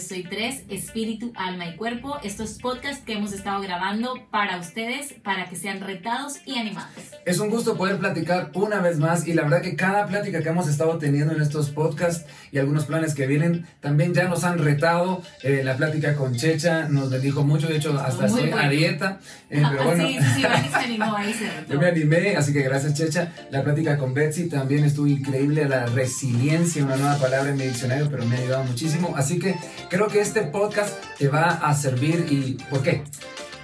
Soy 3, Espíritu, Alma y Cuerpo. Estos podcasts que hemos estado grabando para ustedes, para que sean retados y animados. Es un gusto poder platicar una vez más y la verdad que cada plática que hemos estado teniendo en estos podcasts y algunos planes que vienen también ya nos han retado. Eh, la plática con Checha nos bendijo mucho, de hecho hasta estoy a dieta. Eh, pero bueno. sí, sí, se animó ahí. Se Yo me animé, así que gracias Checha. La plática con Betsy también estuvo increíble, la resiliencia, una nueva palabra en mi diccionario, pero me ha ayudado muchísimo. Así que creo que este podcast te va a servir y ¿por qué?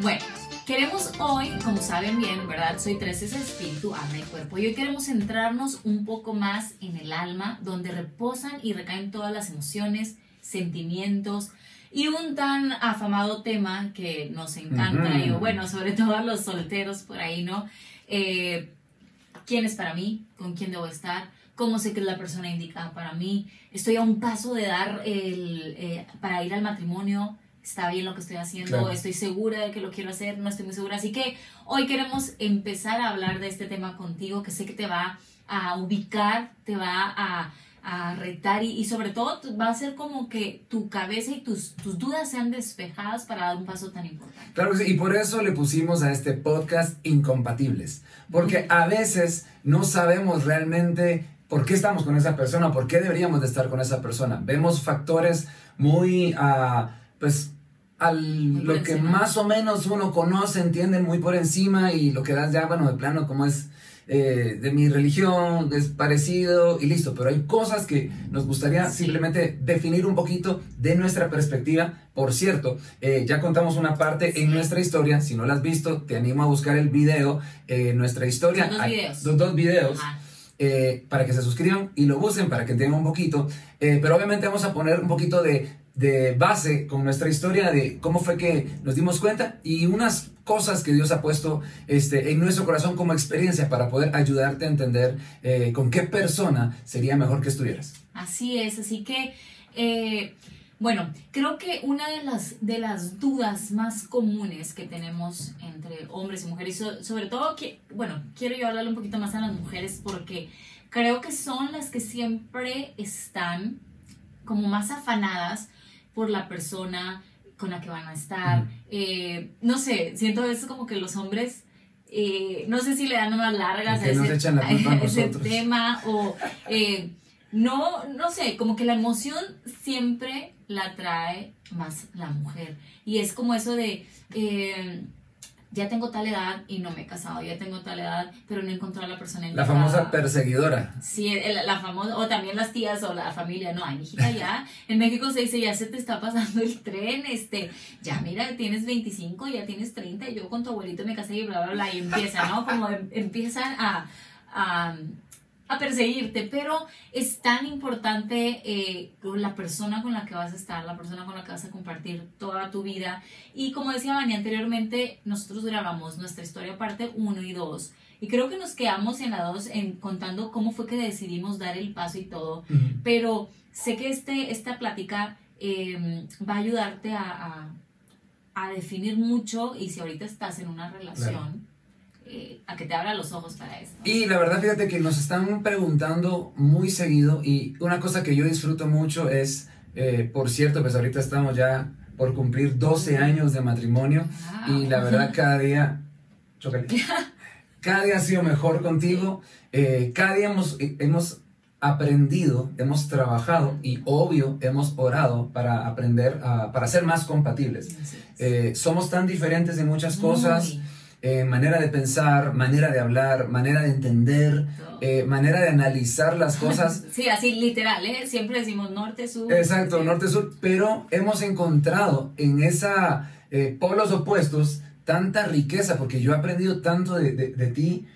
Bueno, queremos hoy, como saben bien, ¿verdad? Soy tres, es espíritu, alma y cuerpo. Y hoy queremos centrarnos un poco más en el alma, donde reposan y recaen todas las emociones, sentimientos, y un tan afamado tema que nos encanta, y bueno, sobre todo a los solteros por ahí, ¿no? Eh, ¿Quién es para mí? ¿Con quién debo estar? Cómo sé que es la persona indicada para mí, estoy a un paso de dar el, eh, para ir al matrimonio, está bien lo que estoy haciendo, estoy segura de que lo quiero hacer, no estoy muy segura. Así que hoy queremos empezar a hablar de este tema contigo, que sé que te va a ubicar, te va a, a retar y, y, sobre todo va a ser como que tu cabeza y tus, tus dudas sean despejadas para dar un paso tan importante. Claro que sí, y por eso le pusimos a este podcast incompatibles, porque a veces no sabemos realmente ¿Por qué estamos con esa persona? ¿Por qué deberíamos de estar con esa persona? Vemos factores muy, uh, pues, al, lo que más o menos uno conoce, entiende muy por encima y lo que das ya, bueno, de plano, como es eh, de mi religión, es parecido y listo. Pero hay cosas que nos gustaría simplemente definir un poquito de nuestra perspectiva. Por cierto, eh, ya contamos una parte en nuestra historia. Si no la has visto, te animo a buscar el video. Eh, nuestra historia. dos videos. dos, videos. Eh, para que se suscriban y lo usen para que entiendan un poquito. Eh, pero obviamente vamos a poner un poquito de, de, base con nuestra historia de cómo fue que nos dimos cuenta y unas cosas que Dios ha puesto este, en nuestro corazón como experiencia para poder ayudarte a entender eh, con qué persona sería mejor que estuvieras. Así es, así que bueno, creo que una de las, de las dudas más comunes que tenemos entre hombres y mujeres, y sobre todo, que, bueno, quiero yo hablarle un poquito más a las mujeres porque creo que son las que siempre están como más afanadas por la persona con la que van a estar. Eh, no sé, siento eso como que los hombres... Eh, no sé si le dan más largas a ese, tema o eh, no, no sé, como que la emoción siempre la trae más la mujer. Y es como eso de, eh, ya tengo tal edad y no me he casado, ya tengo tal edad, pero no he encontrado a la persona La famosa perseguidora. Sí, la, famosa, o también las tías o la familia, no, ay, hijita, ya, en México se dice, ya se te está pasando el tren, este, ya mira, tienes 25, ya tienes 30, y yo con tu abuelito me casé y bla, bla, bla, y empieza, ¿no? Como em, empiezan a a perseguirte, pero es tan importante eh, la persona con la que vas a estar, la persona con la que vas a compartir toda tu vida. Y como decía Vani anteriormente, nosotros grabamos nuestra historia parte 1 y 2. Y creo que nos quedamos en la 2 en, contando cómo fue que decidimos dar el paso y todo. Pero sé que este, esta plática em, va a ayudarte a, a, definir mucho y si ahorita estás en una relación. Eh, a que te abra los ojos para eso. Y la verdad, fíjate que nos están preguntando muy seguido y una cosa que yo disfruto mucho es, eh, por cierto, pues ahorita estamos ya por cumplir 12 años de matrimonio y la verdad cada día, cada día ha sido mejor contigo, eh, cada día hemos, hemos aprendido, hemos trabajado y obvio hemos orado para aprender, para ser más compatibles. somos tan diferentes en muchas cosas. Eh, manera de pensar, manera de hablar, manera de entender, eh, manera de analizar las cosas. Sí, así literal, ¿eh? siempre decimos norte-sur. Exacto, norte-sur, pero hemos encontrado en esa polos opuestos tanta riqueza, porque yo he aprendido tanto de, de ti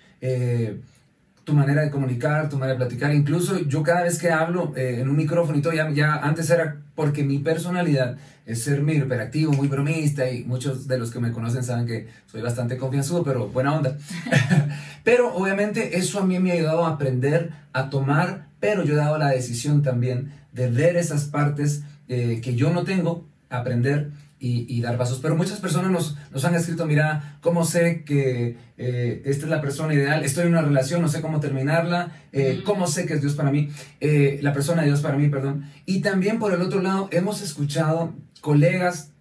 tu manera de comunicar, tu manera de platicar. Incluso yo cada vez que hablo eh, en un micrófono y todo, ya, ya, antes era porque mi personalidad es ser muy hiperactivo, muy bromista y muchos de los que me conocen saben que soy bastante confianzudo, pero buena onda. pero obviamente eso a mí me ha ayudado a aprender a tomar, pero yo he dado la decisión también de ver esas partes eh, que yo no tengo aprender y, dar pasos. Pero muchas personas nos, nos han escrito, mira, ¿cómo sé que eh, esta es la persona ideal? Estoy en una relación, no sé cómo terminarla, eh, ¿cómo sé que es Dios para mí? Eh, la persona de Dios para mí, perdón. Y también por el otro lado, hemos escuchado colegas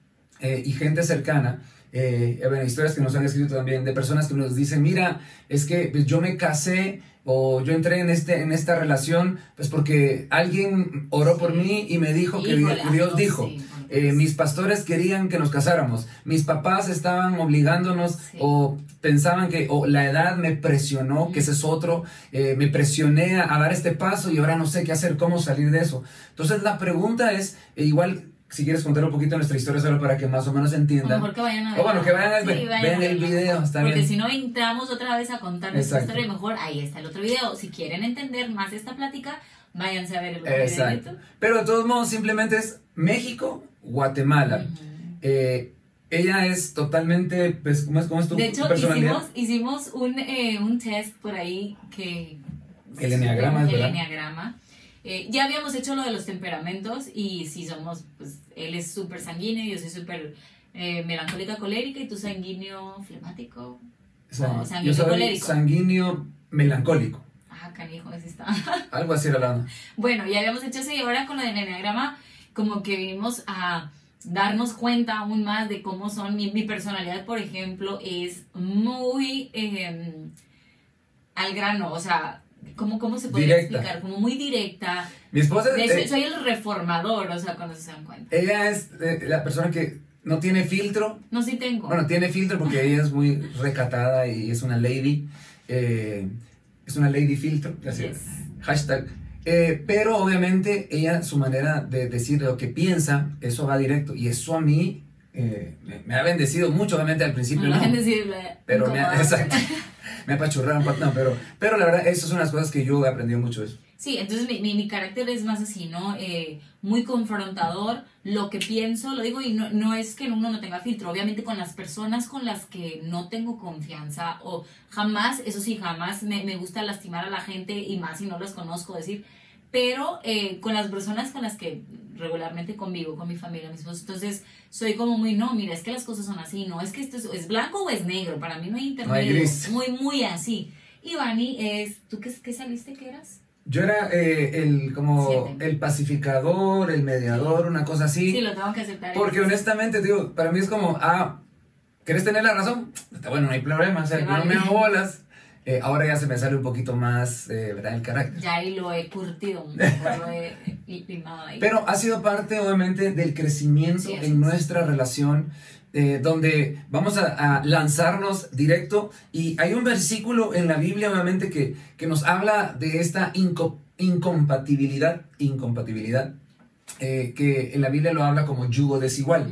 y gente cercana eh, bueno, historias que nos han escrito también de personas que nos dicen, mira, es que pues, yo me casé o yo entré en, este, en esta relación pues porque alguien oró por mí y me dijo que Dios, dijo. Eh, mis pastores querían que nos casáramos, mis papás estaban obligándonos o pensaban que o la edad me presionó, que ese es otro, eh, me presioné a, a, dar este paso y ahora no sé qué hacer, cómo salir de eso. Entonces la pregunta es, igual si quieres contar un poquito nuestra historia solo para que más o menos entiendan. O mejor que vayan a ver. O bueno, que vayan a ver, el video, está Porque si no entramos otra vez a contar nuestra historia, mejor ahí está el otro video. Si quieren entender más esta plática, váyanse a ver el otro Exacto. video. Pero de todos modos, simplemente es México, Guatemala. eh, ella es totalmente, pues, ¿cómo es, cómo es tu De hecho, hicimos, hicimos un, eh, un test por ahí que... El enneagrama, El enneagrama eh, ya habíamos hecho lo de los temperamentos y si somos, pues él es súper sanguíneo, yo soy súper eh, melancólica colérica y tú sanguíneo flemático. sanguíneo yo soy colérico. sanguíneo melancólico. Ah, canijo, así está. Algo así era la Bueno, ya habíamos hecho eso y ahora con lo del enneagrama como que vinimos a darnos cuenta aún más de cómo son. Mi, mi personalidad, por ejemplo, es muy em, al grano, o sea, ¿Cómo, ¿Cómo se puede explicar? Como muy directa. Mi esposa es... Eh, soy el reformador, o sea, cuando se dan cuenta. Ella es eh, la persona que no tiene filtro. No, sí tengo. Bueno, tiene filtro porque ella es muy recatada y es una lady. Eh, es una lady filtro. Gracias. Hashtag. Pero obviamente ella, su manera de decir lo que piensa, eso va directo. Y eso a mí me, ha bendecido mucho, obviamente al principio. Me no, bendecido, pero me ha, exacto. me apachurraron, no, pero, pero la verdad, esas son las cosas que yo he aprendido mucho de eso. Sí, entonces mi, mi, carácter es más así, ¿no? Eh, muy confrontador, lo que pienso, lo digo, y no, no es que uno no tenga filtro, obviamente con las personas con las que no tengo confianza, o jamás, eso sí, jamás me, me gusta lastimar a la gente, y más si no los conozco, decir, pero eh, con las personas con las que regularmente convivo, con mi familia, mis esposos, entonces soy como muy, no, mira, es que las cosas son así, no, es que esto es, blanco o es negro, para mí no hay intermedio, muy, muy así. Y Vani es, ¿tú qué, qué saliste que eras? Yo era eh, el como el pacificador, el mediador, una cosa así. Sí, lo tengo que aceptar. Porque honestamente, digo, para mí es como, ah, ¿quieres tener la razón? Bueno, no hay problema, o sea, no me hago bolas. Eh, ahora ya se me sale un poquito más, eh, ¿verdad? El carácter. Ya ahí lo he curtido, lo he ahí. Pero ha sido parte, obviamente, del crecimiento en nuestra relación, eh, donde vamos a, lanzarnos directo. Y hay un versículo en la Biblia, obviamente, que, que nos habla de esta incompatibilidad, incompatibilidad, que en la Biblia lo habla como yugo desigual.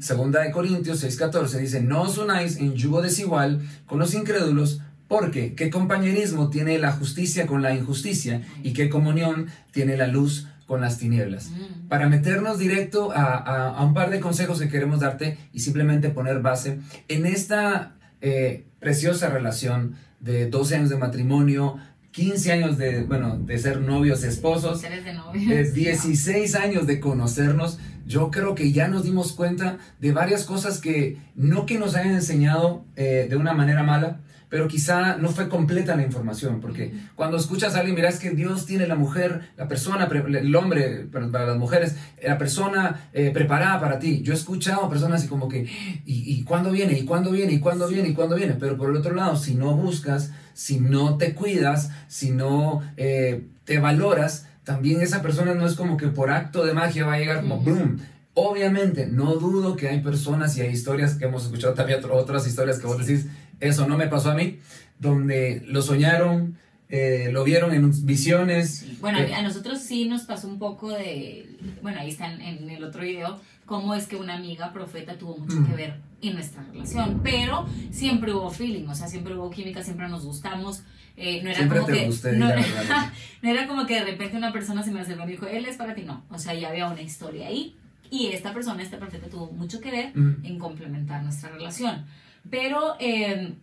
Segunda de Corintios 6:14 dice, no os unáis en yugo desigual con los incrédulos, porque qué compañerismo tiene la justicia con la injusticia y qué comunión tiene la luz con las tinieblas. Mm. Para meternos directo a, un par de consejos que queremos darte y simplemente poner base en esta eh, preciosa relación de 12 años de matrimonio, 15 años de, bueno, de ser novios, esposos, de 16 años de conocernos, yo creo que ya nos dimos cuenta de varias cosas que no que nos hayan enseñado eh, de una manera mala, pero quizá no fue completa la información, porque cuando escuchas a alguien, miras que Dios tiene la mujer, la persona, el hombre, para las mujeres, la persona eh, preparada para ti. Yo he escuchado a personas así como que, ¿y, ¿y cuándo viene? ¿Y cuándo viene? ¿Y cuándo viene? ¿Y cuándo viene? Pero por el otro lado, si no buscas, si no te cuidas, si no eh, te valoras, también esa persona no es como que por acto de magia va a llegar como boom. Obviamente, no dudo que hay personas y hay historias que hemos escuchado también otras historias que vos decís, eso no me pasó a mí, donde lo soñaron, eh, lo vieron en visiones. Bueno, eh, a nosotros sí nos pasó un poco de, bueno, ahí está en, el otro video, cómo es que una amiga profeta tuvo mucho que ver en nuestra relación, pero siempre hubo feeling, o sea, siempre hubo química, siempre nos gustamos. Eh, no era como que no, era como que de repente una persona se me acercó y dijo él es para ti no o sea ya había una historia ahí y esta persona esta profeta tuvo mucho que ver mm. en complementar nuestra relación pero, em,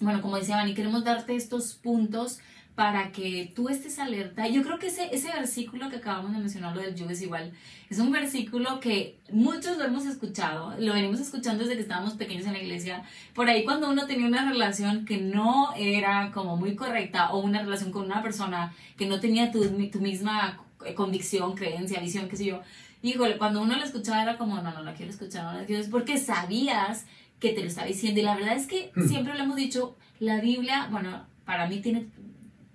bueno, como decía Vani, queremos darte estos puntos para que tú estés alerta. Yo creo que ese, ese versículo que acabamos de mencionar, lo del yugo es igual, es un versículo que muchos lo hemos escuchado, lo venimos escuchando desde que estábamos pequeños en la iglesia. Por ahí cuando uno tenía una relación que no era como muy correcta o una relación con una persona que no tenía tu, tu misma convicción, creencia, visión, qué sé yo. Híjole, cuando uno lo escuchaba era como, no, no la quiero escuchar, no la quiero, es porque sabías que te lo estaba diciendo. Y la verdad es que hmm. siempre lo hemos dicho, la Biblia, bueno, para mí tiene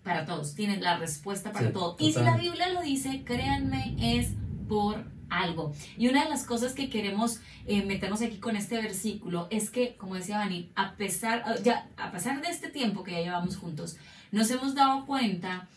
para todos, tiene la respuesta para todo. Y si la Biblia lo dice, créanme, es por algo. Y una de las cosas que queremos eh, meternos aquí con este versículo es que, como decía Vani, a pesar, ah, ya, a pesar de este tiempo que ya llevamos juntos, nos hemos dado cuenta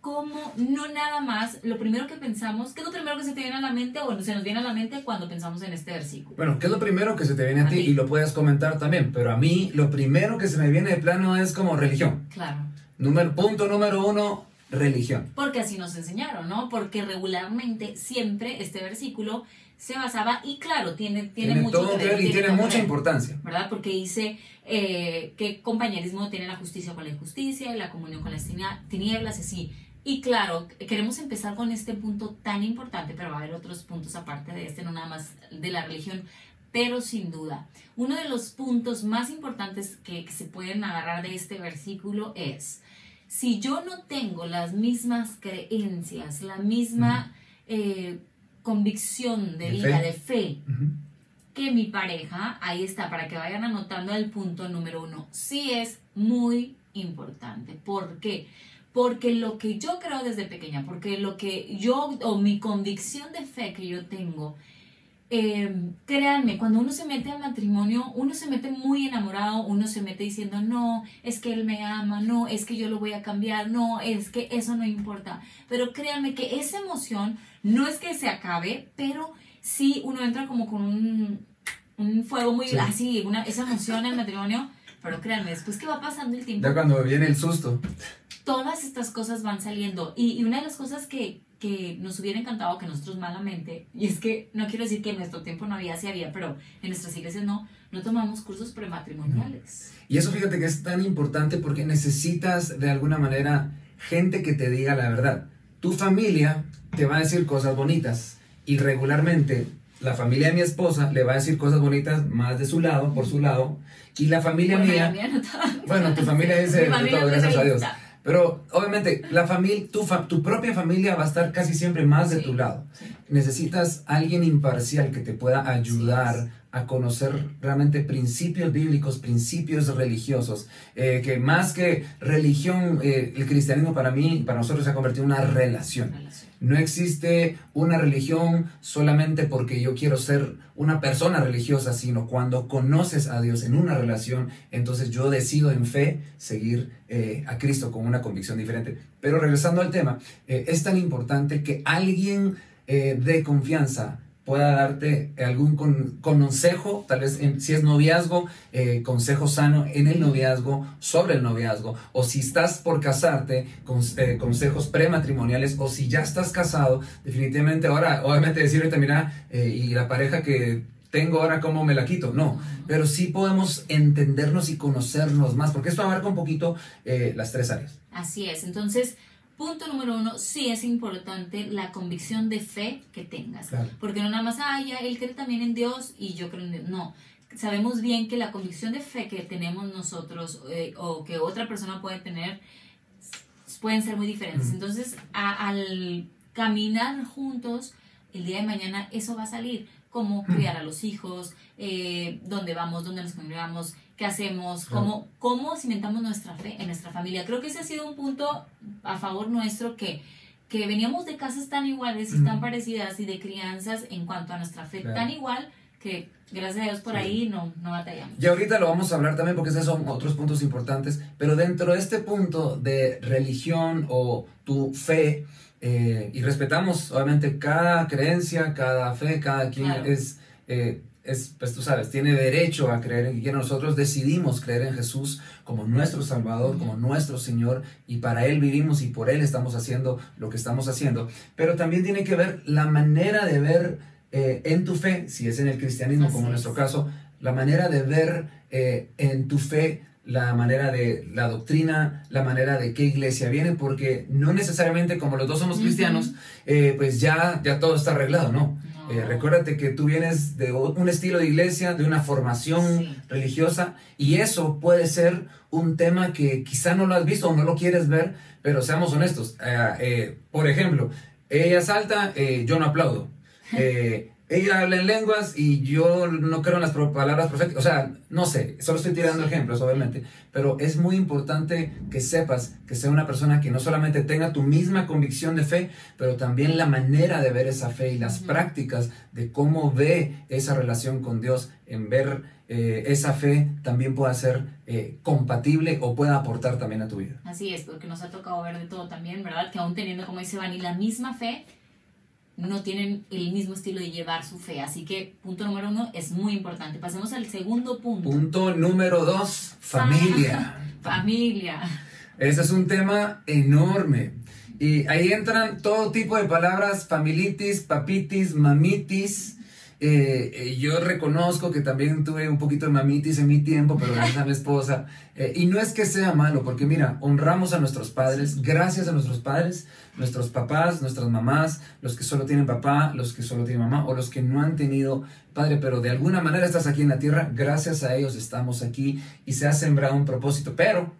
cómo no nada más, lo primero que pensamos, ¿qué es lo primero que se te viene a la mente o se nos viene a la mente cuando pensamos en este versículo? Bueno, ¿qué es lo primero que se te viene a, ti? Y lo puedes comentar también, pero a mí lo primero que se me viene de plano es como religión. Claro. Número, punto número uno, religión. Porque así nos enseñaron, ¿no? Porque regularmente siempre este versículo se basaba, y claro, tiene, tiene, mucho todo que ver y tiene, mucha importancia. ¿Verdad? Porque dice eh, que compañerismo tiene la justicia con la injusticia y la comunión con las tinieblas, así. Y claro, queremos empezar con este punto tan importante, pero va a haber otros puntos aparte de este, no nada más de la religión, pero sin duda, uno de los puntos más importantes que, se pueden agarrar de este versículo es, si yo no tengo las mismas creencias, la misma eh, convicción de, vida, de fe, que mi pareja, ahí está, para que vayan anotando el punto número uno, sí es muy importante. ¿Por qué? Porque lo que yo creo desde pequeña, porque lo que yo, o mi convicción de fe que yo tengo, eh, créanme, cuando uno se mete al matrimonio, uno se mete muy enamorado, uno se mete diciendo, no, es que él me ama, no, es que yo lo voy a cambiar, no, es que eso no importa. Pero créanme que esa emoción no es que se acabe, pero sí uno entra como con un, un fuego muy así, una, esa emoción el matrimonio. Pero créanme, después que va pasando el tiempo. Ya cuando viene el susto. Todas estas cosas van saliendo. Y, y una de las cosas que, que nos hubiera encantado que nosotros malamente, y es que no quiero decir que en nuestro tiempo no había, sí había, pero en nuestras iglesias no, no tomamos cursos prematrimoniales. Y eso fíjate que es tan importante porque necesitas de alguna manera gente que te diga la verdad. Tu familia te va a decir cosas bonitas y regularmente la familia de mi esposa le va a decir cosas bonitas más de su lado, por su lado, y la familia mía... bueno, tu familia dice todo, gracias a Dios. Pero obviamente la familia, tu, tu propia familia va a estar casi siempre más de tu lado. Necesitas alguien imparcial que te pueda ayudar a conocer realmente principios bíblicos, principios religiosos, eh, que más que religión, eh, el cristianismo para mí, para nosotros se ha convertido en una relación. No existe una religión solamente porque yo quiero ser una persona religiosa, sino cuando conoces a Dios en una relación, entonces yo decido en fe seguir eh, a Cristo con una convicción diferente. Pero regresando al tema, es tan importante que alguien de confianza pueda darte algún consejo, tal vez si es noviazgo, eh, consejo sano en el noviazgo, sobre el noviazgo, o si estás por casarte, eh, consejos prematrimoniales, o si ya estás casado, definitivamente ahora, obviamente decirte, mira, eh, y la pareja que tengo ahora, ¿cómo me la quito? No, pero sí podemos entendernos y conocernos más, porque esto abarca un poquito las tres áreas. Así es, entonces Punto número uno, sí es importante la convicción de fe que tengas. Porque no nada más, ah, ya, él cree también en Dios y yo creo en Dios. No, sabemos bien que la convicción de fe que tenemos nosotros eh, o que otra persona puede tener pueden ser muy diferentes. Entonces, al caminar juntos, el día de mañana eso va a salir. Cómo criar a los hijos, eh, dónde vamos, dónde nos congregamos, qué hacemos, cómo, cómo cimentamos nuestra fe en nuestra familia. Creo que ese ha sido un punto a favor nuestro que, que veníamos de casas tan iguales y tan parecidas y de crianzas en cuanto a nuestra fe tan igual que gracias a Dios por ahí no, no batallamos. Y ahorita lo vamos a hablar también porque esos son otros puntos importantes, pero dentro de este punto de religión o tu fe, eh, y respetamos obviamente cada creencia, cada fe, cada quien es... Eh, es, pues tú sabes, tiene derecho a creer en que nosotros decidimos creer en Jesús como nuestro Salvador, como nuestro Señor, y para Él vivimos y por Él estamos haciendo lo que estamos haciendo. Pero también tiene que ver la manera de ver eh, en tu fe, si es en el cristianismo como en nuestro caso, la manera de ver eh, en tu fe la manera de la doctrina, la manera de qué iglesia viene, porque no necesariamente como los dos somos cristianos, eh, pues ya, ya todo está arreglado, ¿no? Eh, recuérdate que tú vienes de un estilo de iglesia, de una formación religiosa, y eso puede ser un tema que quizá no lo has visto o no lo quieres ver, pero seamos honestos. Eh, por ejemplo, ella salta, yo no aplaudo. ella habla en lenguas y yo no creo en las palabras proféticas. O sea, no sé, solo estoy tirando ejemplos, obviamente. Pero es muy importante que sepas que sea una persona que no solamente tenga tu misma convicción de fe, pero también la manera de ver esa fe y las prácticas de cómo ve esa relación con Dios en ver eh, esa fe también pueda ser eh, compatible o pueda aportar también a tu vida. Así es, porque nos ha tocado ver de todo también, ¿verdad? Que aún teniendo, como dice Vani, la misma fe, no tienen el mismo estilo de llevar su fe. Así que punto número uno es muy importante. Pasemos al segundo punto. Punto número dos, familia. familia. Ese es un tema enorme. Y ahí entran todo tipo de palabras, familitis, papitis, mamitis, eh, eh, yo reconozco que también tuve un poquito de mamitis en mi tiempo, pero gracias a mi esposa. Eh, y no es que sea malo, porque mira, honramos a nuestros padres, gracias a nuestros padres, nuestros papás, nuestras mamás, los que solo tienen papá, los que solo tienen mamá, o los que no han tenido padre, pero de alguna manera estás aquí en la tierra, gracias a ellos estamos aquí y se ha sembrado un propósito. Pero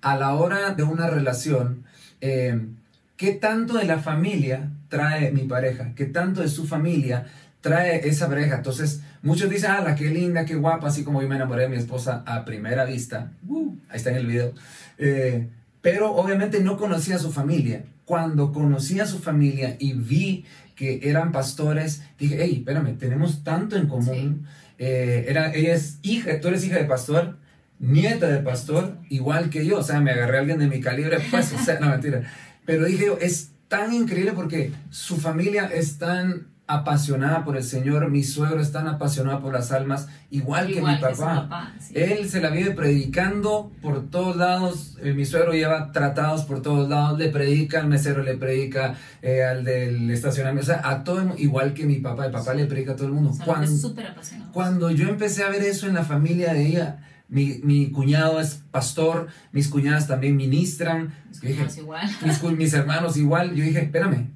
a la hora de una relación, ¿qué tanto de la familia trae mi pareja? ¿Qué tanto de su familia? Trae esa pareja. Entonces, muchos dicen, ah, la qué linda, qué guapa, así como yo me enamoré de mi esposa a primera vista. Uh, ahí está en el video. Eh, pero obviamente no conocía a su familia. Cuando conocí a su familia y vi que eran pastores, dije, hey, espérame, tenemos tanto en común. Eh, era, ella es hija, tú eres hija de pastor, nieta de pastor, igual que yo. O sea, me agarré a alguien de mi calibre, pues, o sea, no mentira. Pero dije, es tan increíble porque su familia es tan apasionada por el Señor, mi suegro es tan apasionado por las almas, igual, que mi papá. Él se la vive predicando por todos lados, eh, mi suegro lleva tratados por todos lados, le predica al mesero, le predica eh, al del estacionamiento, o sea, a todo, igual que mi papá, el papá le predica a todo el mundo. cuando, cuando yo empecé a ver eso en la familia de ella, mi, mi, cuñado es pastor, mis cuñadas también ministran. Mis, igual. mis, mis hermanos igual. Yo dije, espérame,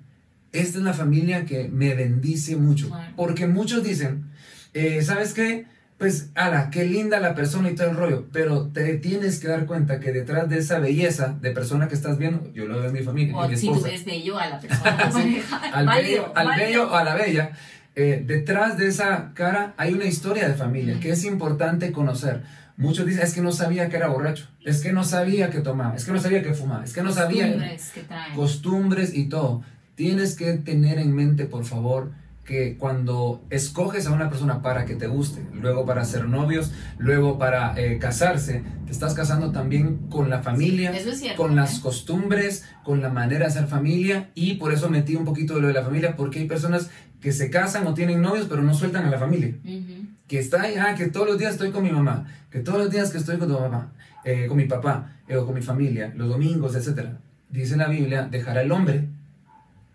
esta es la familia que me bendice mucho. Porque muchos dicen, eh, ¿sabes qué? Pues, ala, qué linda la persona y todo el rollo, pero te tienes que dar cuenta que detrás de esa belleza de persona que estás viendo, yo lo veo en mi familia, o mi si tú ves bello a la persona, al, bello, al bello o a la bella, eh, detrás de esa cara hay una historia de familia que es importante conocer. Muchos dicen, es que no sabía que era borracho, es que no sabía que tomaba, es que no sabía que fumaba, es que no sabía costumbres, que costumbres y todo. Tienes que tener en mente, por favor, que cuando escoges a una persona para que te guste, luego para ser novios, luego para eh, casarse, te estás casando también con la familia, con las ¿eh? costumbres, con la manera de ser familia y por eso metí un poquito de lo de la familia, porque hay personas que se casan o tienen novios pero no sueltan a la familia. Que está ahí, ah, que todos los días estoy con mi mamá, que todos los días que estoy con tu mamá, eh, con mi papá o con mi familia, los domingos, etc. Dice la Biblia, dejará el hombre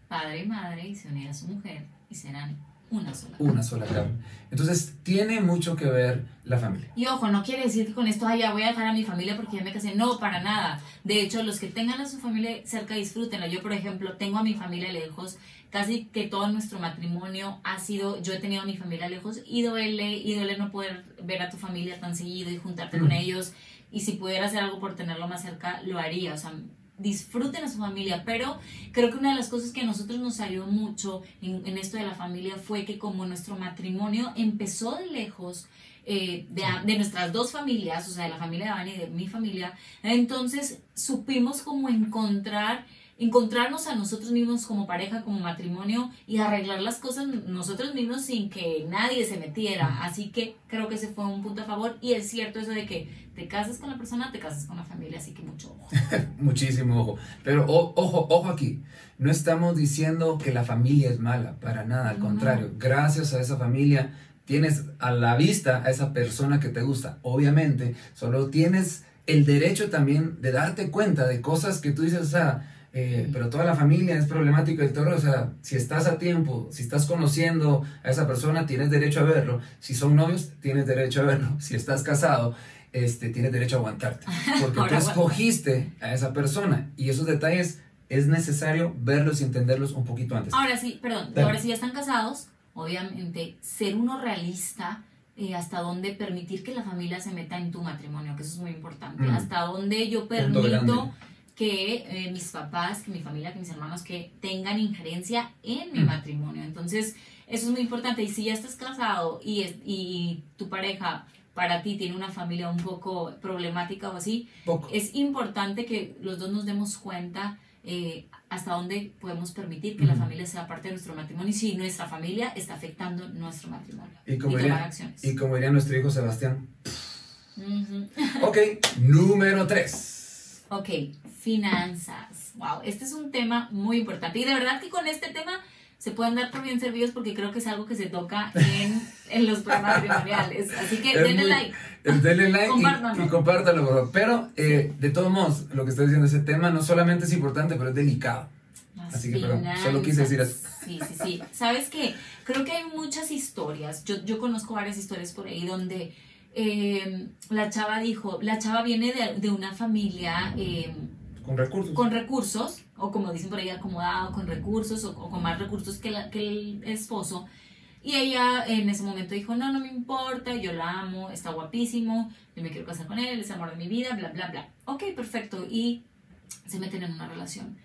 padre y madre y se unirá a su mujer y serán una sola Una sola carne. Entonces, tiene mucho que ver la familia. Y ojo, no quiere decir que con esto ya voy a dejar a mi familia porque ya me casé. No, para nada. De hecho, los que tengan a su familia cerca, disfrútenla. Yo, por ejemplo, tengo a mi familia lejos. Casi que todo nuestro matrimonio ha sido, yo he tenido a mi familia lejos y duele, y duele no poder ver a tu familia tan seguido y juntarte con ellos. Y si pudiera hacer algo por tenerlo más cerca, lo haría. O sea, disfruten a su familia, pero creo que una de las cosas que a nosotros nos ayudó mucho en, esto de la familia fue que como nuestro matrimonio empezó de lejos, eh, de, de, nuestras dos familias, o sea, de la familia de Vani y de mi familia, entonces supimos como encontrar encontrarnos a nosotros mismos como pareja, como matrimonio y arreglar las cosas nosotros mismos sin que nadie se metiera. Así que creo que ese fue un punto a favor y es cierto eso de que te casas con la persona, te casas con la familia, así que mucho ojo. Muchísimo ojo. Pero ojo, ojo aquí. No estamos diciendo que la familia es mala, para nada, al contrario. Gracias a esa familia tienes a la vista a esa persona que te gusta. Obviamente, solo tienes el derecho también de darte cuenta de cosas que tú dices, o sea, eh, pero toda la familia es problemático el todo, o sea, si estás a tiempo, si estás conociendo a esa persona, tienes derecho a verlo, si son novios, tienes derecho a verlo, si estás casado, este, tienes derecho a aguantarte. Porque tú escogiste a esa persona y esos detalles es necesario verlos y entenderlos un poquito antes. Ahora sí, perdón, Dale. ahora sí ya están casados, obviamente ser uno realista eh, hasta dónde permitir que la familia se meta en tu matrimonio, que eso es muy importante, Mm. hasta dónde yo permito que eh, mis papás, que mi familia, que mis hermanos, que tengan injerencia en mi Mm. matrimonio. Entonces, eso es muy importante. Y si ya estás casado y, es- y tu pareja para ti tiene una familia un poco problemática o así, Poco. es importante que los dos nos demos cuenta eh, hasta dónde podemos permitir que la familia sea parte de nuestro matrimonio y si nuestra familia está afectando nuestro matrimonio. Y como, tomar diría, acciones. y como diría nuestro hijo Sebastián. Ujú. Ok, número 3. Ok, finanzas. Wow, este es un tema muy importante. Y de verdad que con este tema se pueden dar por bien servidos porque creo que es algo que se toca en, en los prematrimoniales. Así que Es denle muy- like. Denle like y- Compártanlo. y, compártalo, por favor. Pero, eh, de todos modos, lo que estoy diciendo, ese tema no solamente es importante, pero es delicado. Las Así que, perdón, solo quise decir eso. Sí, sí, sí. ¿Sabes qué? Creo que hay muchas historias. Yo, yo conozco varias historias por ahí donde eh, la chava dijo, la chava viene de, de una familia eh, Con recursos. con recursos, o como dicen por ahí, acomodado, con recursos, o, o con más recursos que, la- que el esposo. Y ella en ese momento dijo, no, no me importa, yo la amo, está guapísimo, yo me quiero casar con él, es el amor de mi vida, bla, bla, bla. Ok, perfecto. Y se meten en una relación.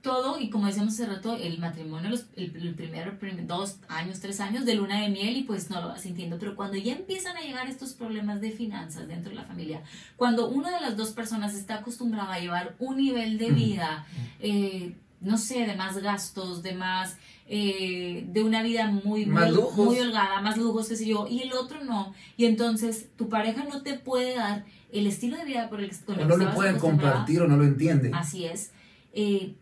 Todo, y como decíamos hace rato, el matrimonio, los, el, el primero, prim- dos años, tres años de luna de miel y pues no lo vas sintiendo. Pero cuando ya empiezan a llegar estos problemas de finanzas dentro de la familia, cuando una de las dos personas está acostumbrada a llevar un nivel de vida, eh, no sé, de más gastos, de más, eh, de una vida muy, Más muy, muy holgada, más lujos, qué sé yo, y el otro no. Y entonces tu pareja no te puede dar el estilo de vida por el que, con el O que no lo pueden compartir o no lo entienden. Así es. Eh,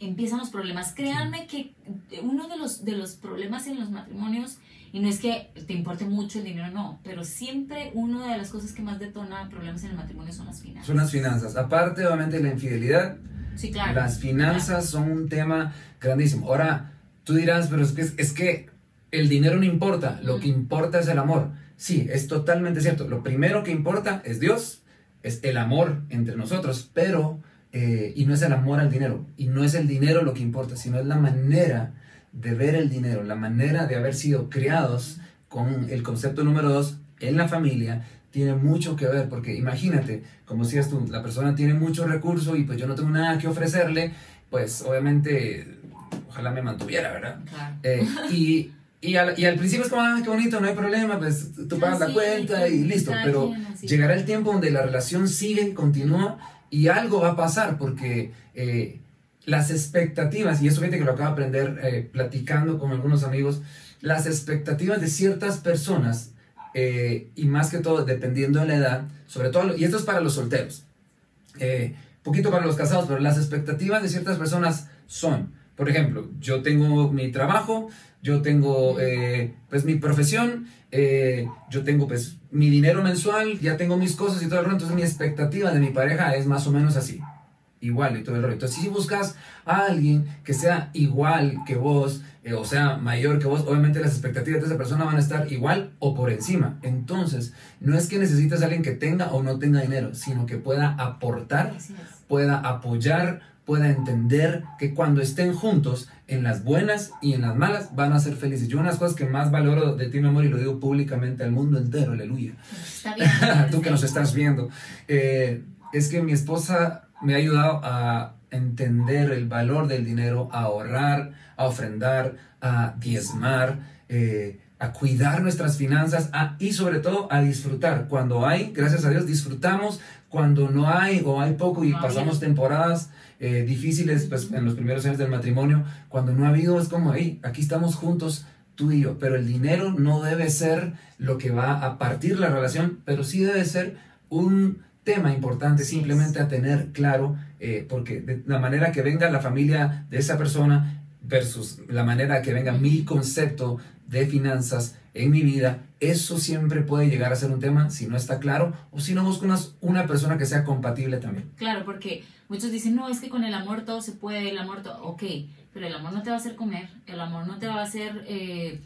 empiezan los problemas. Créanme que uno de los, de los problemas en los matrimonios, y no es que te importe mucho el dinero, no, pero siempre una de las cosas que más detona problemas en el matrimonio son las finanzas. Son las finanzas. Aparte, obviamente, la infidelidad, Sí, claro. las finanzas son un tema grandísimo. Ahora, tú dirás, pero es que, es que el dinero no importa, lo Mm. que importa es el amor. Sí, es totalmente cierto. Lo primero que importa es Dios, es el amor entre nosotros, pero, eh, y no es el amor al dinero, y no es el dinero lo que importa, sino es la manera de ver el dinero, la manera de haber sido criados con el concepto número dos en la familia, tiene mucho que ver, porque imagínate, como decías tú, la persona tiene mucho recurso y pues yo no tengo nada que ofrecerle, pues obviamente, ojalá me mantuviera, ¿verdad? Claro. Eh, y, y, al, y al principio es como, ah, qué bonito, no hay problema, pues tú pagas la Así, cuenta y listo, pero llegará el tiempo donde la relación sigue, continúa y algo va a pasar porque eh, las expectativas, y eso fíjate que lo acabo de aprender eh, platicando con algunos amigos, las expectativas de ciertas personas, eh, y más que todo dependiendo de la edad, sobre todo, y esto es para los solteros, poquito para los casados, pero las expectativas de ciertas personas son, por ejemplo, yo tengo mi trabajo, yo tengo eh, pues mi profesión, eh, yo tengo pues mi dinero mensual, ya tengo mis cosas y todo el rollo, entonces mi expectativa de mi pareja es más o menos así, igual y todo el rollo. Entonces si buscas a alguien que sea igual que vos, eh, o sea mayor que vos, obviamente las expectativas de esa persona van a estar igual o por encima. Entonces no es que necesites a alguien que tenga o no tenga dinero, sino que pueda aportar pueda apoyar, pueda entender que cuando estén juntos, en las buenas y en las malas, van a ser felices. Yo una de las cosas que más valoro de ti, mi amor, y lo digo públicamente al mundo entero, aleluya, Está bien. tú que nos estás viendo, eh, es que mi esposa me ha ayudado a entender el valor del dinero, a ahorrar, a ofrendar, a diezmar, eh, a cuidar nuestras finanzas a- y sobre todo a disfrutar. Cuando hay, gracias a Dios, disfrutamos. Cuando no hay o hay poco y No pasamos temporadas eh, difíciles pues, en los primeros años del matrimonio, cuando no ha habido es como, hey, aquí estamos juntos tú y yo, pero el dinero no debe ser lo que va a partir la relación, pero sí debe ser un tema importante simplemente a tener claro, eh, porque de la manera que venga la familia de esa persona versus la manera que venga mi concepto de finanzas en mi vida, eso siempre puede llegar a ser un tema si no está claro o si no busco una, persona que sea compatible también. Claro, porque muchos dicen, no, es que con el amor todo se puede, el amor todo, ok, pero el amor no te va a hacer comer, el amor no te va a hacer, eh,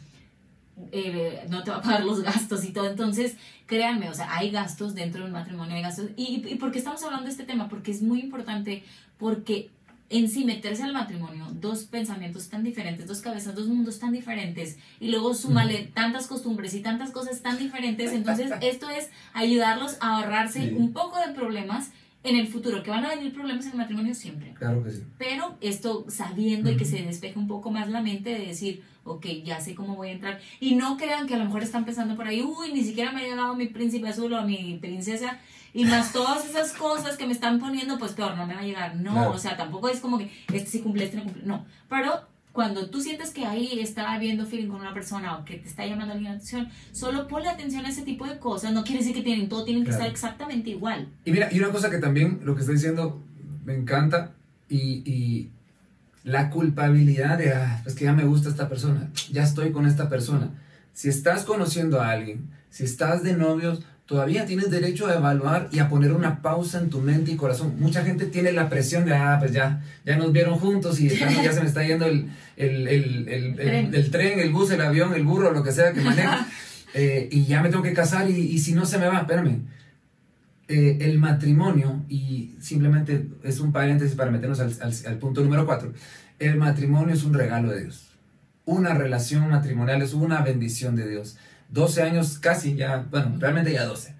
eh, no te va a pagar los gastos y todo. Entonces, créanme, o sea, hay gastos dentro del matrimonio, hay gastos. ¿Y, y por qué estamos hablando de este tema? Porque es muy importante, porque en sí meterse al matrimonio, dos pensamientos tan diferentes, dos cabezas, dos mundos tan diferentes, y luego súmale tantas costumbres y tantas cosas tan diferentes, entonces esto es ayudarlos a ahorrarse un poco de problemas en el futuro, que van a venir problemas en el matrimonio siempre. Claro que sí. Pero esto sabiendo y que se despeje un poco más la mente de decir, ok, ya sé cómo voy a entrar. Y no crean que a lo mejor están pensando por ahí, uy, ni siquiera me ha llegado mi príncipe azul o mi princesa. Y más todas esas cosas que me están poniendo, pues peor, no me va a llegar. No, o sea, tampoco es como que este sí cumple, este no cumple. No, pero cuando tú sientes que ahí está habiendo feeling con una persona o que te está llamando la atención, solo ponle atención a ese tipo de cosas. No quiere decir que tienen todo, tienen que estar exactamente igual. Y mira, y una cosa que también lo que estoy diciendo me encanta y, y la culpabilidad de, ah, pues que ya me gusta esta persona, ya estoy con esta persona. Si estás conociendo a alguien, si estás de novios, todavía tienes derecho a evaluar y a poner una pausa en tu mente y corazón. Mucha gente tiene la presión de, ah, pues ya, ya nos vieron juntos y ya se me está yendo el, el, el, el, tren, el bus, el avión, el burro, lo que sea que maneja, eh, y ya me tengo que casar y, y, si no se me va, espérame. Eh, el matrimonio, y simplemente es un paréntesis para meternos al, al, al punto número cuatro, el matrimonio es un regalo de Dios. Una relación matrimonial es una bendición de Dios. 12 años casi, ya, bueno, realmente ya 12.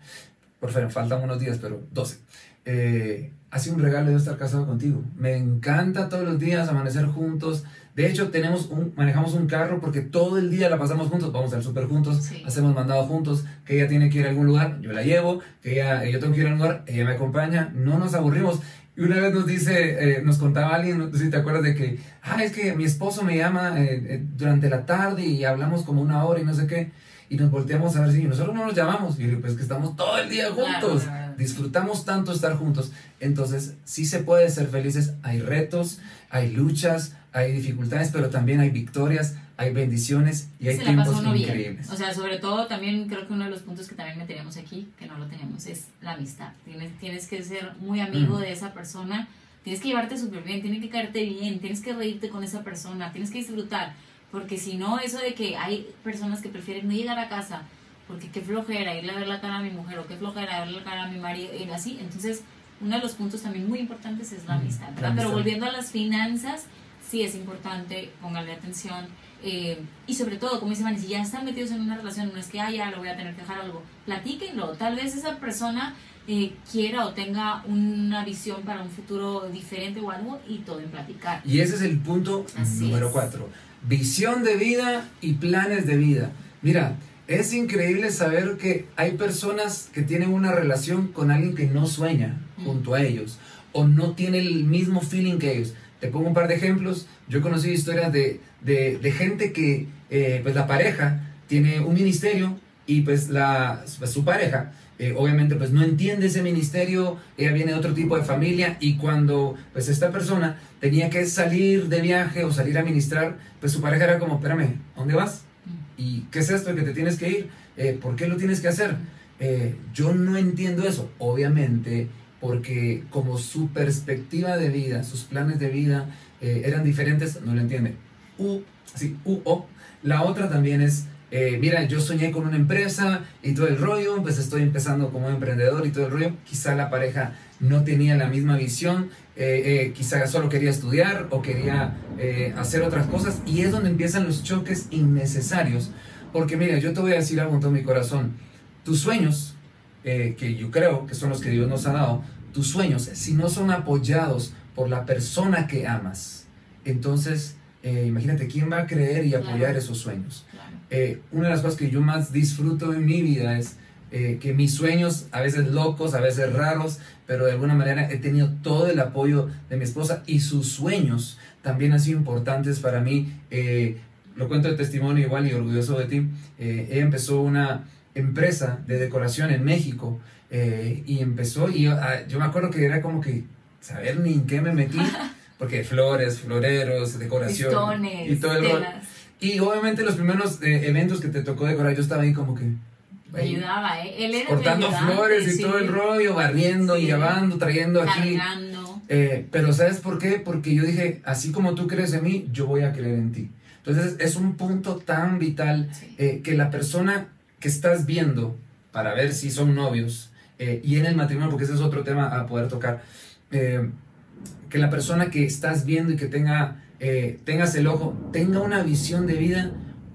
Por favor, faltan unos días, pero 12. Eh, ha sido un regalo de estar casado contigo. Me encanta todos los días amanecer juntos. De hecho, tenemos un, manejamos un carro porque todo el día la pasamos juntos. Vamos al súper juntos, hacemos mandado juntos. Que ella tiene que ir a algún lugar, yo la llevo. Que ella, yo tengo que ir a algún lugar, ella me acompaña. No nos aburrimos. Y una vez nos dice, eh, nos contaba alguien, si te acuerdas de que, ah, es que mi esposo me llama eh, durante la tarde y hablamos como una hora y no sé qué y nos volteamos a ver si nosotros no nos llamamos. Y digo, pues que estamos todo el día juntos. Disfrutamos tanto estar juntos. Entonces, sí se puede ser felices. Hay retos, hay luchas, hay dificultades, pero también hay victorias, hay bendiciones y hay tiempos increíbles. O sea, sobre todo también creo que uno de los puntos que también meteríamos aquí, que no lo tenemos, es la amistad. Tienes, tienes que ser muy amigo de esa persona. Tienes que llevarte súper bien, tienes que caerte bien, tienes que reírte con esa persona, tienes que disfrutar porque si no, eso de que hay personas que prefieren no llegar a casa porque qué flojera irle a ver la cara a mi mujer o qué flojera verle la cara a mi marido y así. Entonces, uno de los puntos también muy importantes es la amistad, ¿verdad? Pero volviendo a las finanzas, sí es importante, póngale atención. Eh, y sobre todo, como dice Manny, si ya están metidos en una relación, no es que, ah, ya lo voy a tener que dejar algo, platíquenlo. Tal vez esa persona eh, quiera o tenga una visión para un futuro diferente o algo y todo en platicar. Y ese es el punto número cuatro visión de vida y planes de vida. Mira, es increíble saber que hay personas que tienen una relación con alguien que no sueña junto a ellos o no tiene el mismo feeling que ellos. Te pongo un par de ejemplos. Yo he conocido historias de, de, gente que, eh, pues la pareja tiene un ministerio y pues, la, su pareja eh, obviamente pues no entiende ese ministerio, ella viene de otro tipo de familia y cuando pues esta persona tenía que salir de viaje o salir a ministrar, pues su pareja era como, espérame, ¿dónde vas? ¿Y qué es esto que te tienes que ir? Eh, ¿Por qué lo tienes que hacer? Eh, yo no entiendo eso, obviamente porque como su perspectiva de vida, sus planes de vida eran diferentes, no lo entiende. U, sí, U, O. La otra también es eh, mira, yo soñé con una empresa y todo el rollo, pues estoy empezando como emprendedor y todo el rollo. Quizá la pareja no tenía la misma visión, eh, eh, quizá solo quería estudiar o quería hacer otras cosas y es donde empiezan los choques innecesarios. Porque mira, yo te voy a decir algo todo mi corazón, tus sueños, que yo creo que son los que Dios nos ha dado, tus sueños, si no son apoyados por la persona que amas, entonces imagínate quién va a creer y apoyar esos sueños. Eh, una de las cosas que yo más disfruto en mi vida es eh, que mis sueños, a veces locos, a veces raros, pero de alguna manera he tenido todo el apoyo de mi esposa y sus sueños también han sido importantes para mí. Eh, lo cuento de testimonio igual y orgulloso de ti. ella empezó una empresa de decoración en México y empezó y ah, yo, me acuerdo que era como que saber ni en qué me metí, porque flores, floreros, decoración y todo el y obviamente los primeros eh, eventos que te tocó decorar, yo estaba ahí como que... ayudaba, ¿eh? Él era Cortando flores y todo el rollo, barriendo, y llevando, trayendo aquí. Eh, pero ¿sabes por qué? Porque yo dije, así como tú crees en mí, yo voy a creer en ti. Entonces es un punto tan vital Sí. eh, que la persona que estás viendo para ver si son novios eh, y en el matrimonio, porque ese es otro tema a poder tocar, eh, que la persona que estás viendo y que tenga, eh, tengas el ojo, tenga una visión de vida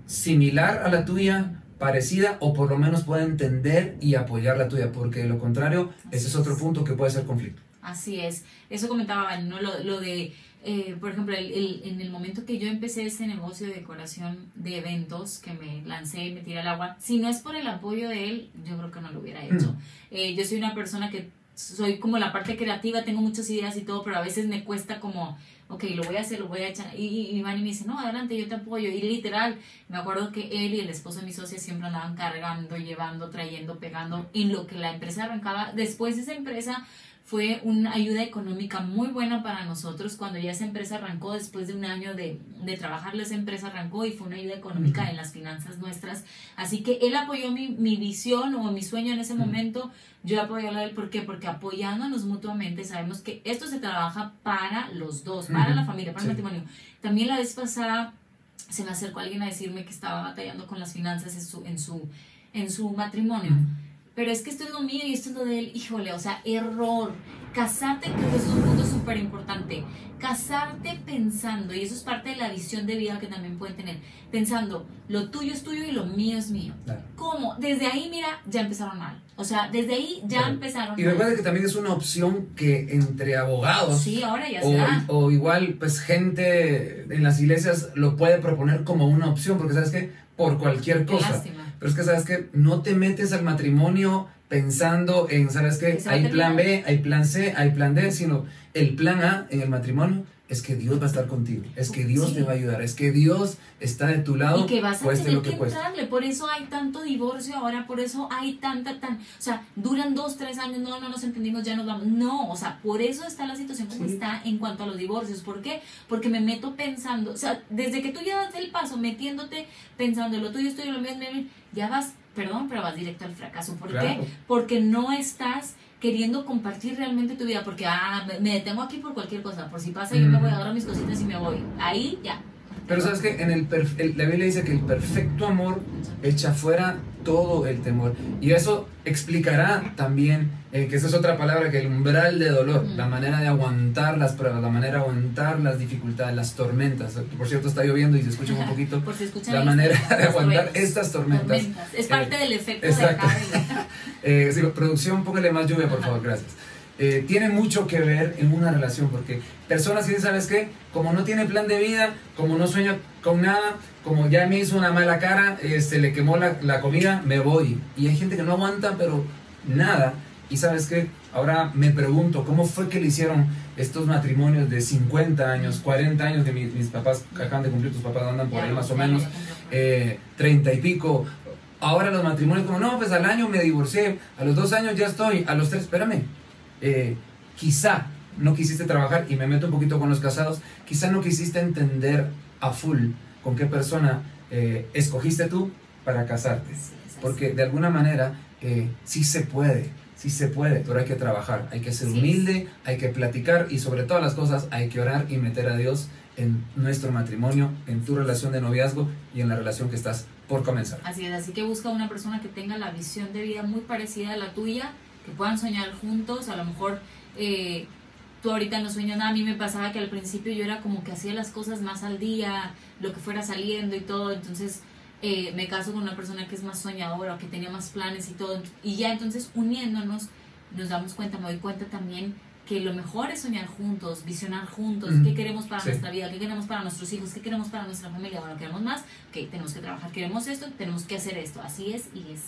similar a la tuya, parecida o por lo menos pueda entender y apoyar la tuya, porque de lo contrario, ese es otro punto que puede ser conflicto. Así es. Eso comentaba, ¿no? Lo, lo de, eh, por ejemplo, el, el- en el momento que yo empecé ese negocio de decoración de eventos, que me lancé y me tiré al agua, si no es por el apoyo de él, yo creo que no lo hubiera hecho. Eh, yo soy una persona que soy como la parte creativa, tengo muchas ideas y todo, pero a veces me cuesta como, ok, lo voy a hacer, lo voy a echar. Y, y Iván me dice, no, adelante, yo te apoyo. Y literal, me acuerdo que él y el esposo de mi socia siempre andaban cargando, llevando, trayendo, pegando, en lo que la empresa arrancaba. Después esa empresa fue una ayuda económica muy buena para nosotros cuando ya esa empresa arrancó, después de un año de, de trabajar, esa empresa arrancó y fue una ayuda económica Ujú. en las finanzas nuestras. Así que él apoyó mi, mi visión o mi sueño en ese momento, yo apoyé a él, ¿por qué? Porque apoyándonos mutuamente sabemos que esto se trabaja para los dos, para la familia, para el matrimonio. También la vez pasada se me acercó alguien a decirme que estaba batallando con las finanzas en su, en su, en su matrimonio. Pero es que esto es lo mío y esto es lo de él. Híjole, o sea, error. Casarte, creo que es un punto súper importante. Casarte pensando, y eso es parte de la visión de vida que también pueden tener, pensando, lo tuyo es tuyo y lo mío es mío. Claro. ¿Cómo? Desde ahí, mira, ya empezaron mal. O sea, desde ahí ya Claro. empezaron Y recuerda que también es una opción que entre abogados Sí, ahora ya o, da. o igual pues gente en las iglesias lo puede proponer como una opción, porque sabes que por cualquier Qué cosa. lástima. Pero es que sabes que no te metes al matrimonio pensando en, sabes a hay plan. B, hay plan C, hay plan D, sino el plan A en el matrimonio es que Dios va a estar contigo, es que Dios Sí. te va a ayudar, es que Dios está de tu lado, Y que vas a cueste tener lo que, que entrarle, por eso hay tanto divorcio ahora, por eso hay tanta, tan, o sea, duran dos, tres años, no, no nos entendimos, ya nos vamos, no, o sea, por eso está la situación como Sí. está en cuanto a los divorcios, ¿por qué? Porque me meto pensando, o sea, desde que tú ya das el paso, metiéndote, pensando, lo tuyo es tuyo, lo mío ya vas, perdón, pero vas directo al fracaso, ¿por Claro. qué? Porque no estás queriendo compartir realmente tu vida, porque, ah, me, detengo aquí por cualquier cosa, por si pasa, yo me voy a agarrar mis cositas y me voy, ahí ya. Pero sabes que en el, la Biblia dice que el perfecto amor echa fuera todo el temor. Y eso explicará también, eh, que esa es otra palabra, que el umbral de dolor, la manera de aguantar las pruebas, la manera de aguantar las dificultades, las tormentas. Por cierto, está lloviendo y se escucha un poquito. Por si escuchan La manera de aguantar estas tormentas. Es parte Eh, del efecto exacto. de. Eh, sí, producción, póngale más lluvia, por favor, gracias. Eh, tiene mucho que ver en una relación, porque personas que dicen, ¿sabes qué? Como no tiene plan de vida, como no sueña con nada, como ya me hizo una mala cara, eh, se le quemó la, la comida, me voy. Y hay gente que no aguanta, pero nada. Y ¿sabes qué? Ahora me pregunto, ¿cómo fue que le hicieron estos matrimonios de 50 años, 40 años de mi- mis papás, que acaban de cumplir, tus papás andan por ahí más o menos, eh, 30 y pico. Ahora los matrimonios como, no, pues al año me divorcié, a los dos años ya estoy, a los tres, espérame. Eh, quizá no quisiste trabajar, y me meto un poquito con los casados, quizá no quisiste entender a full con qué persona eh, escogiste tú para casarte. Porque de alguna manera eh, sí se puede, sí se puede, pero hay que trabajar, hay que ser Sí. humilde, hay que platicar y sobre todas las cosas hay que orar y meter a Dios en nuestro matrimonio, en tu relación de noviazgo y en la relación que estás por comenzar. Así es, así que busca una persona que tenga la visión de vida muy parecida a la tuya, que puedan soñar juntos, a lo mejor eh, tú ahorita no sueñas nada, a mí me pasaba que al principio yo era como que hacía las cosas más al día, lo que fuera saliendo y todo, entonces eh, me caso con una persona que es más soñadora, que tenía más planes y todo, y ya entonces uniéndonos nos damos cuenta, me doy cuenta también que lo mejor es soñar juntos, visionar juntos, qué queremos para Sí. nuestra vida, qué queremos para nuestros hijos, qué queremos para nuestra familia, bueno, queremos más, ok, tenemos que trabajar, queremos esto, tenemos que hacer esto, así es y es...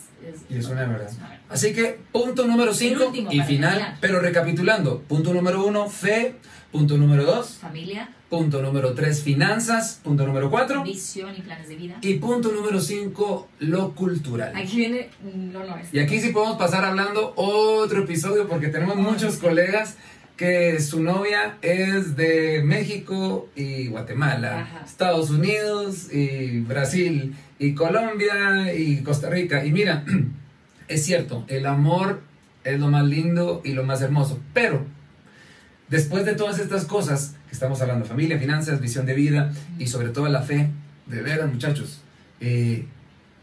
Y es una verdad. es una verdad. Así que punto número 5 último, y final, terminar. pero recapitulando, punto número 1, fe, punto número 2, Familia, punto número 3, finanzas, punto número 4 visión y planes de vida. y punto número 5, lo cultural. Aquí viene lo nuestro. Y aquí sí podemos pasar hablando otro episodio porque tenemos muchos colegas que su novia es de México y Guatemala, Ajá. Estados Unidos y Brasil y Colombia y Costa Rica. Y mira, es cierto, el amor es lo más lindo y lo más hermoso, pero después de todas estas cosas que estamos hablando, familia, finanzas, visión de vida y sobre todo la fe, de veras muchachos, eh,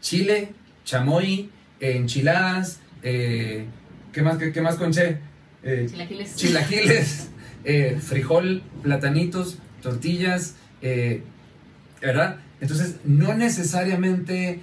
chile, chamoy, enchiladas, eh, ¿qué, más, qué, más conché? Eh, chilaquiles. Chilaquiles, frijol, platanitos, tortillas, ¿verdad? Entonces, no necesariamente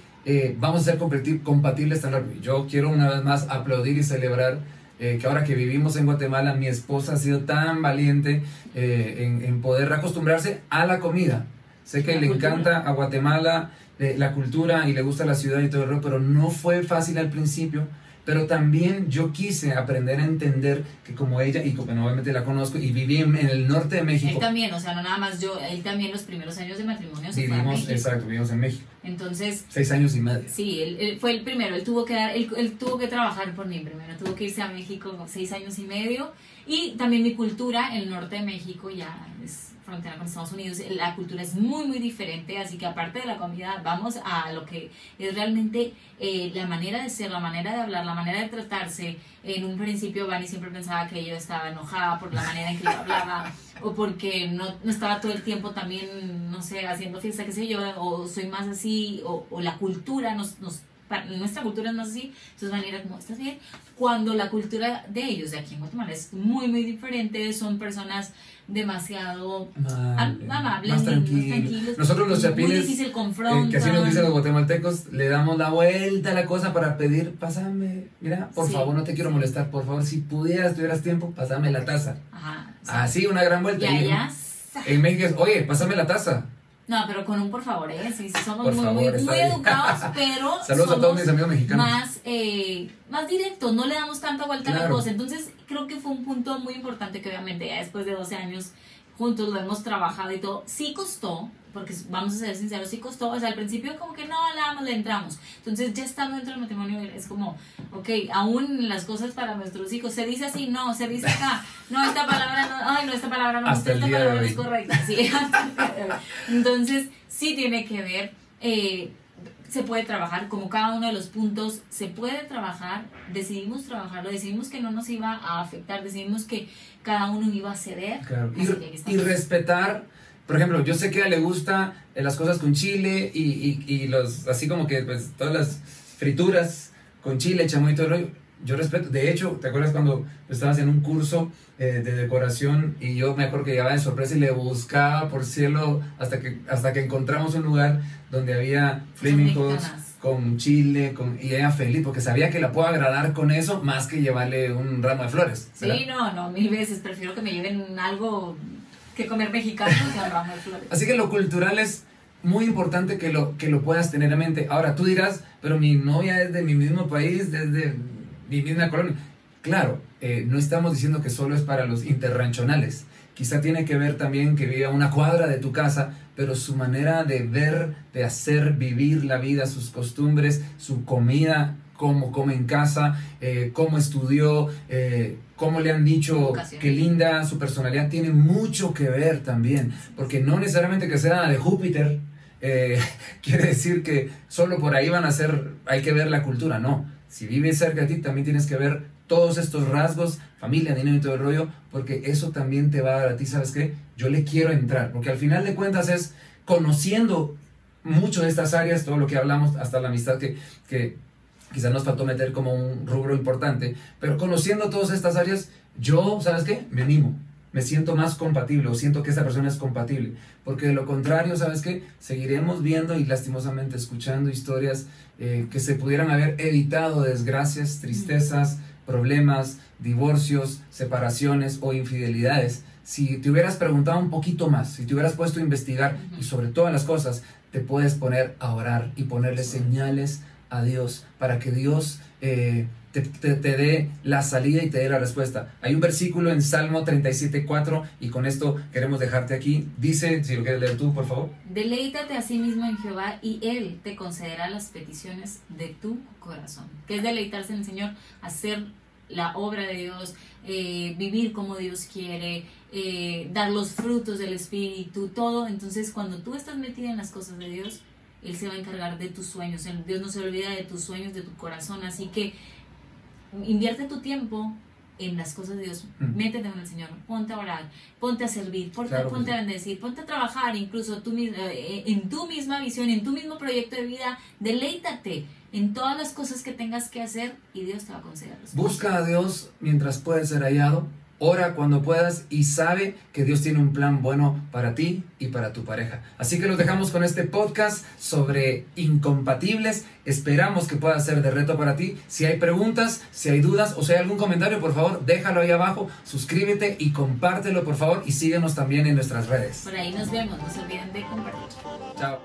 vamos a ser compatibles tan rápido. Yo quiero una vez más aplaudir y celebrar que ahora que vivimos en Guatemala, mi esposa ha sido tan valiente en, en, poder acostumbrarse a la comida. Sé que le encanta a Guatemala la cultura y le gusta la ciudad y todo eso, pero no fue fácil al principio. Pero también yo quise aprender a entender que como ella, y como obviamente la conozco, y viví en, el norte de México. Él también, o sea, no nada más yo, él también los primeros años de matrimonio se vivimos, fue Exacto, vivimos en México. Entonces... Seis años y medio. Sí, él, fue el primero, él tuvo que dar, él, él, tuvo que trabajar por mí primero, tuvo que irse a México seis años y medio, y también mi cultura, el norte de México ya es frontera con Estados Unidos, la cultura es muy, muy diferente, así que aparte de la comida, vamos a lo que es realmente eh, la manera de ser, la manera de hablar, la manera de tratarse. En un principio, Vani siempre pensaba que yo estaba enojada por la manera en que yo hablaba, o porque no, no, estaba todo el tiempo también, no sé, haciendo fiesta, qué sé yo, o soy más así, o, o la cultura nos, nos nuestra cultura no es así, entonces van a ir como, ¿estás bien? Cuando la cultura de ellos, de aquí en Guatemala, es muy, muy diferente, son personas demasiado amables, más tranquilos. Nosotros los chapines, muy difícil eh, que así nos dicen los guatemaltecos, le damos la vuelta a la cosa para pedir, pásame, mira, por favor, no te quiero molestar, por favor, si pudieras, tuvieras tiempo, pásame la taza. Ajá, Así, una gran vuelta. Y allá, en México oye, pásame la taza. No, pero con un por favor, ¿eh? Sí, somos muy, muy, educados, pero Saludos somos a todos mis amigos mexicanos. Más, eh, más directos, no le damos tanta vuelta a la cosa. Entonces, creo que fue un punto muy importante que obviamente ya después de 12 años juntos lo hemos trabajado y todo. Sí costó, porque vamos a ser sinceros, sí costó. O sea, al principio como que no, le, le entramos. Entonces, ya estando dentro del matrimonio, es como, ok, aún las cosas para nuestros hijos, se dice así, no, se dice acá, no, esta palabra no, ay, no, esta palabra no, esta palabra es correcta. Sí, Entonces, sí tiene que ver. Eh, se puede trabajar, como cada uno de los puntos se puede trabajar, decidimos trabajarlo, decidimos que no nos iba a afectar, decidimos que cada uno iba a ceder. Y, respetar, por ejemplo, yo sé que a le gusta eh, las cosas con chile y, y, los, así como que pues, todas las frituras con chile, chamoy y todo el rollo. Yo respeto, de hecho, ¿te acuerdas cuando estabas en un curso eh, de decoración y yo me acuerdo que llegaba de sorpresa y le buscaba por cielo hasta que, hasta que encontramos un lugar donde había flamencos con chile, con, y ella feliz, porque sabía que la puedo agradar con eso más que llevarle un ramo de flores. Sí, no, no, mil veces. Prefiero que me lleven algo que comer mexicano que un ramo de flores. Así que lo cultural es muy importante que lo, que lo puedas tener en mente. Ahora, tú dirás, pero mi novia es de mi mismo país, desde mi misma colonia. Claro, eh, no estamos diciendo que solo es para los interranchonales. Quizá tiene que ver también que viva una cuadra de tu casa, pero su manera de ver, de hacer, vivir la vida, sus costumbres, su comida, cómo come en casa, eh, cómo estudió, eh, cómo le han dicho que linda su personalidad, tiene mucho que ver también, porque no necesariamente que sea de Júpiter, eh, quiere decir que solo por ahí van a ser, hay que ver la cultura, no. Si vive cerca de ti, también tienes que ver todos estos rasgos, familia, dinero y todo el rollo, porque eso también te va a dar a ti, ¿sabes qué? Yo le quiero entrar, porque al final de cuentas es conociendo mucho de estas áreas, todo lo que hablamos, hasta la amistad que, que quizás nos faltó meter como un rubro importante, pero conociendo todas estas áreas, yo, ¿sabes qué? Me animo, me siento más compatible o siento que esa persona es compatible, porque de lo contrario, ¿sabes qué? Seguiremos viendo y lastimosamente escuchando historias eh, que se pudieran haber evitado desgracias, tristezas, problemas, divorcios, separaciones o infidelidades, si te hubieras preguntado un poquito más, si te hubieras puesto a investigar y sobre todas las cosas, te puedes poner a orar y ponerle señales a Dios para que Dios eh, te, te, dé la salida y te dé la respuesta. Hay un versículo en Salmo 37.4 y con esto queremos dejarte aquí. Dice, si lo quieres leer tú, por favor. Deleítate a sí mismo en Jehová y Él te concederá las peticiones de tu corazón. ¿Qué es deleitarse en el Señor? Hacer la obra de Dios, eh, vivir como Dios quiere, eh, dar los frutos del Espíritu, todo. Entonces, cuando tú estás metida en las cosas de Dios, Él se va a encargar de tus sueños. Dios no se olvida de tus sueños, de tu corazón. Así que invierte tu tiempo en las cosas de Dios, Mm. métete con el Señor, ponte a orar, ponte a servir, ponte, Claro ponte sí. a bendecir, ponte a trabajar, incluso tú, mis- eh, en tu misma visión, en tu mismo proyecto de vida, deleítate en todas las cosas que tengas que hacer y Dios te va a conceder. Busca a Dios mientras puede ser hallado. Ora cuando puedas y sabe que Dios tiene un plan bueno para ti y para tu pareja. Así que los dejamos con este podcast sobre incompatibles. Esperamos que pueda ser de reto para ti. Si hay preguntas, si hay dudas o si hay algún comentario, por favor, déjalo ahí abajo. Suscríbete y compártelo, por favor. Y síguenos también en nuestras redes. Por ahí nos vemos, no se olviden de compartir. Chao.